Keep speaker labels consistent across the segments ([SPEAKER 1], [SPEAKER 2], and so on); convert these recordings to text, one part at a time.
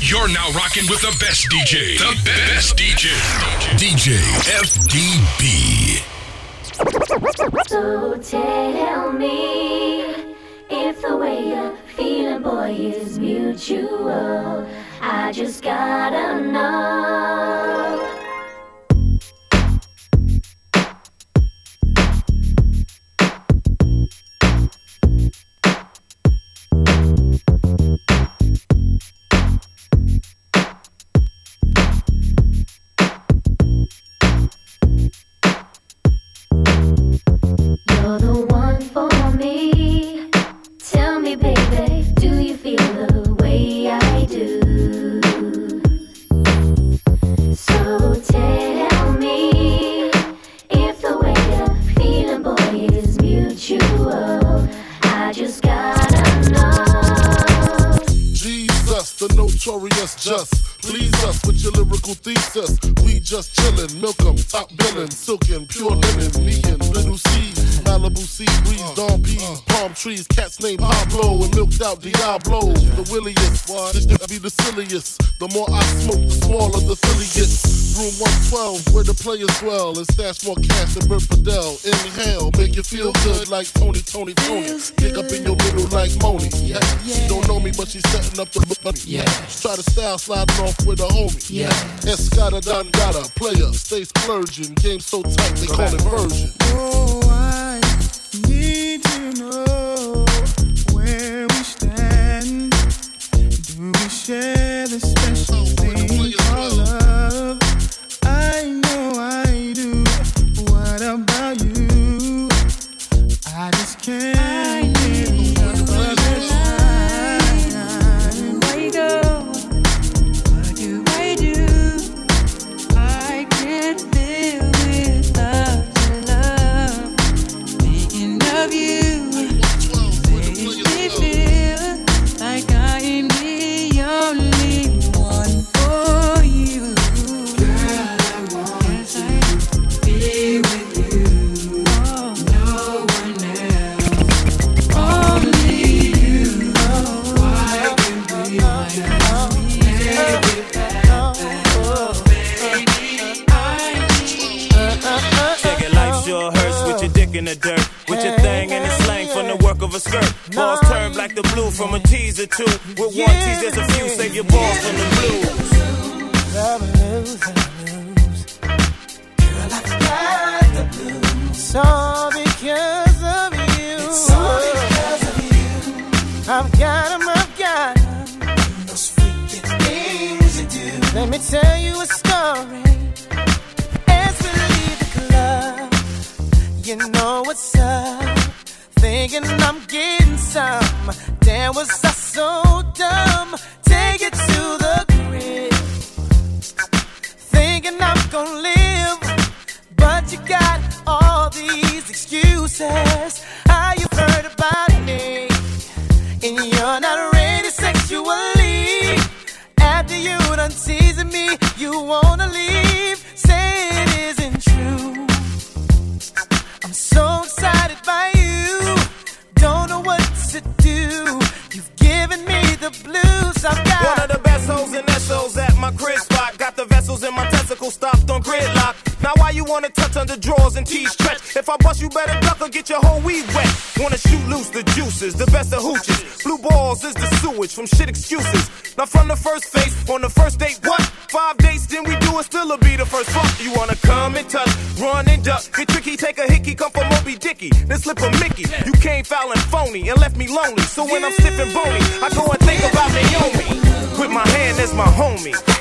[SPEAKER 1] You're now rocking with the best DJ. The best DJ. DJ FDB.
[SPEAKER 2] So tell me if the way you're feeling, boy, is mutual. I just gotta know.
[SPEAKER 3] Milk 'em, top billin', silkin', pure linen, and little C. Malibu sea breeze, dawn peas, palm trees, cats named Pablo and milked out Diablo. The williest, this should be the silliest. The more I smoke, the smaller the silly gets. Room 112, where the players dwell, and stash more cash than Bert Fidel. Inhale, make you feel good like Tony, Tony, Tony. Pick up in your middle like Moni. Yeah. She don't know me, but she's setting up the money. Yeah. Try to style sliding off with a homie. Yeah. Escada Don Gata, player, stay splurging. Game so tight, they call it version.
[SPEAKER 4] Oh,
[SPEAKER 5] turn black to blue from a tease or two. With one tease, there's a few. Save your balls from the blues.
[SPEAKER 4] It's all because of you. It's all because of you. I've got 'em, I've got 'em. Those freaking things you do. Let me tell you a story. As we leave the club, you know what's up. Thinking I'm getting some. Damn, was I so dumb? Take it to the crib. Thinking I'm gonna live. But you got all these excuses. How you heard about me? And you're not ready sexually. After you done teasing me, you wanna leave.
[SPEAKER 5] Wanna touch under drawers and tease stretch? If I bust you better duck or get your whole weed wet. Wanna shoot loose the juices, the best of hooches. Blue balls is the sewage from shit excuses. Now from the first face, on the first date, what? Five dates, then we do it, still'll be the first fuck. You wanna come and touch, run and duck. Get tricky, take a hickey, come from Moby Dicky. Then slip a Mickey. You came foul and phony and left me lonely. So when I'm sniffing bony, I go and think about Naomi. With my hand as my homie.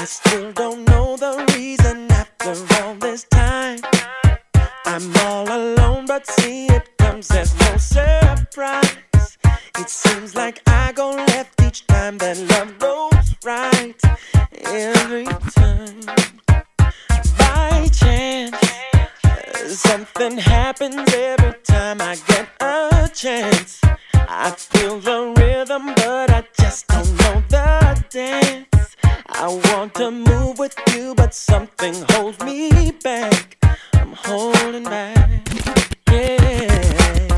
[SPEAKER 4] I still don't know the reason after all this time.
[SPEAKER 2] I'm all alone, but see, it comes as no surprise. It seems like I go left each time that love goes right. Every time, by chance, something happens every time I get a chance. I feel the rhythm, but I just don't know the dance. I want to move with you, but something holds me back. I'm holding back. Yeah.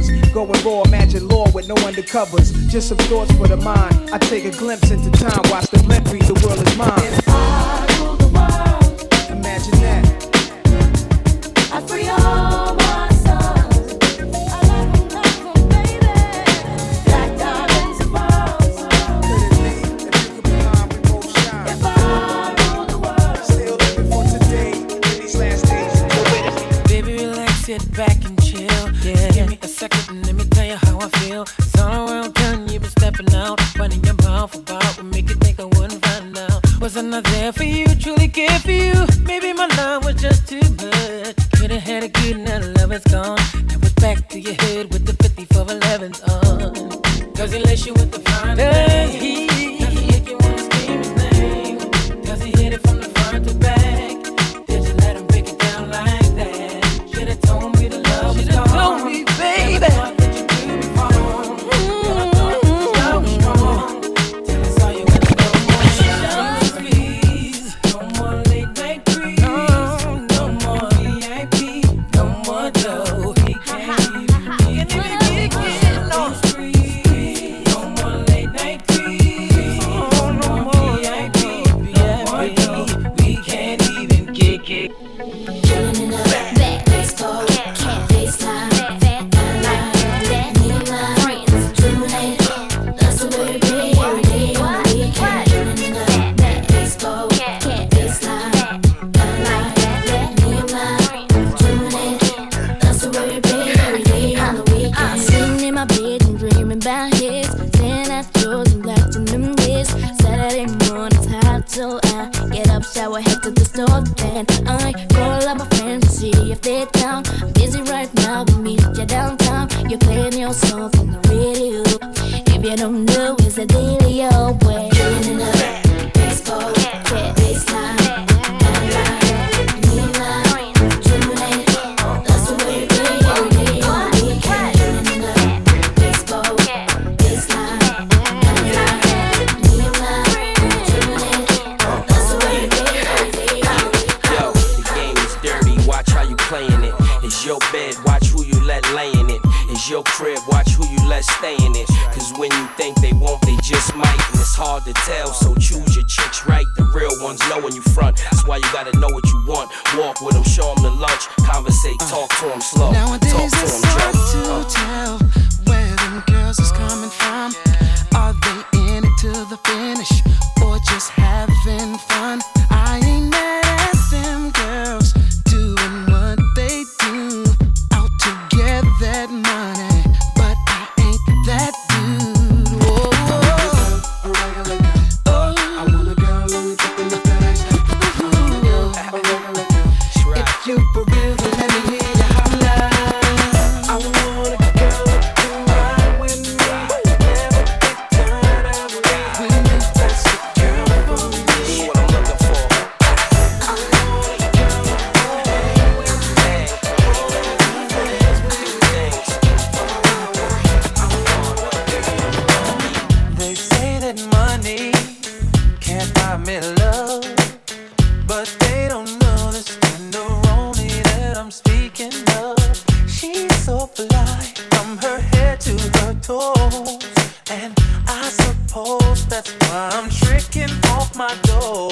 [SPEAKER 6] rubbers. Going raw, imagine law with no undercovers. Just some thoughts for the mind. I take a glimpse into time, watch the blimp read, the world is mine.
[SPEAKER 2] Yeah. Give me a second and let me tell you how I feel. It's all around town, you've been stepping out. Running your mouth about what make you think I wouldn't find out. Wasn't I there for you, truly care for you?
[SPEAKER 7] When you think they won't, they just might. And it's hard to tell, so choose your chicks right. The real ones know when you front. That's why you gotta know what you want. Walk with them, show them the lunch. Conversate, talk to them slow. Talk
[SPEAKER 8] Nowadays
[SPEAKER 7] to
[SPEAKER 8] it's
[SPEAKER 7] them,
[SPEAKER 8] hard
[SPEAKER 7] Joe.
[SPEAKER 8] to tell where them girls is coming from. Are they in it to the finish or just having fun?
[SPEAKER 9] Toes, and I suppose that's why I'm tricking off my dough.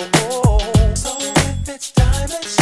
[SPEAKER 9] So if it's diamond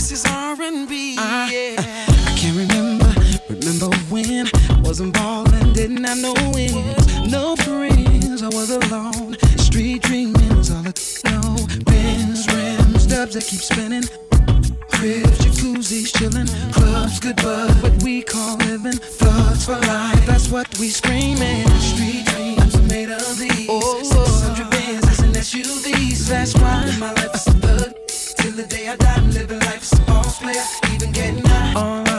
[SPEAKER 8] This is R&B. Uh, yeah. I can't remember, remember when I wasn't ballin', didn't have no wins, no friends. I was alone. Street dreaming was all I know. Bins, rims, dubs that keep spinning. Cribs, jacuzzis, chillin', clubs, good bud, what we call living. Thugs for life, that's what we screamin'. Street dreams are made of these. Oh, 600 Benzes and SUVs. That's why my life is a thug the day I die, living life as a boss player, even getting high.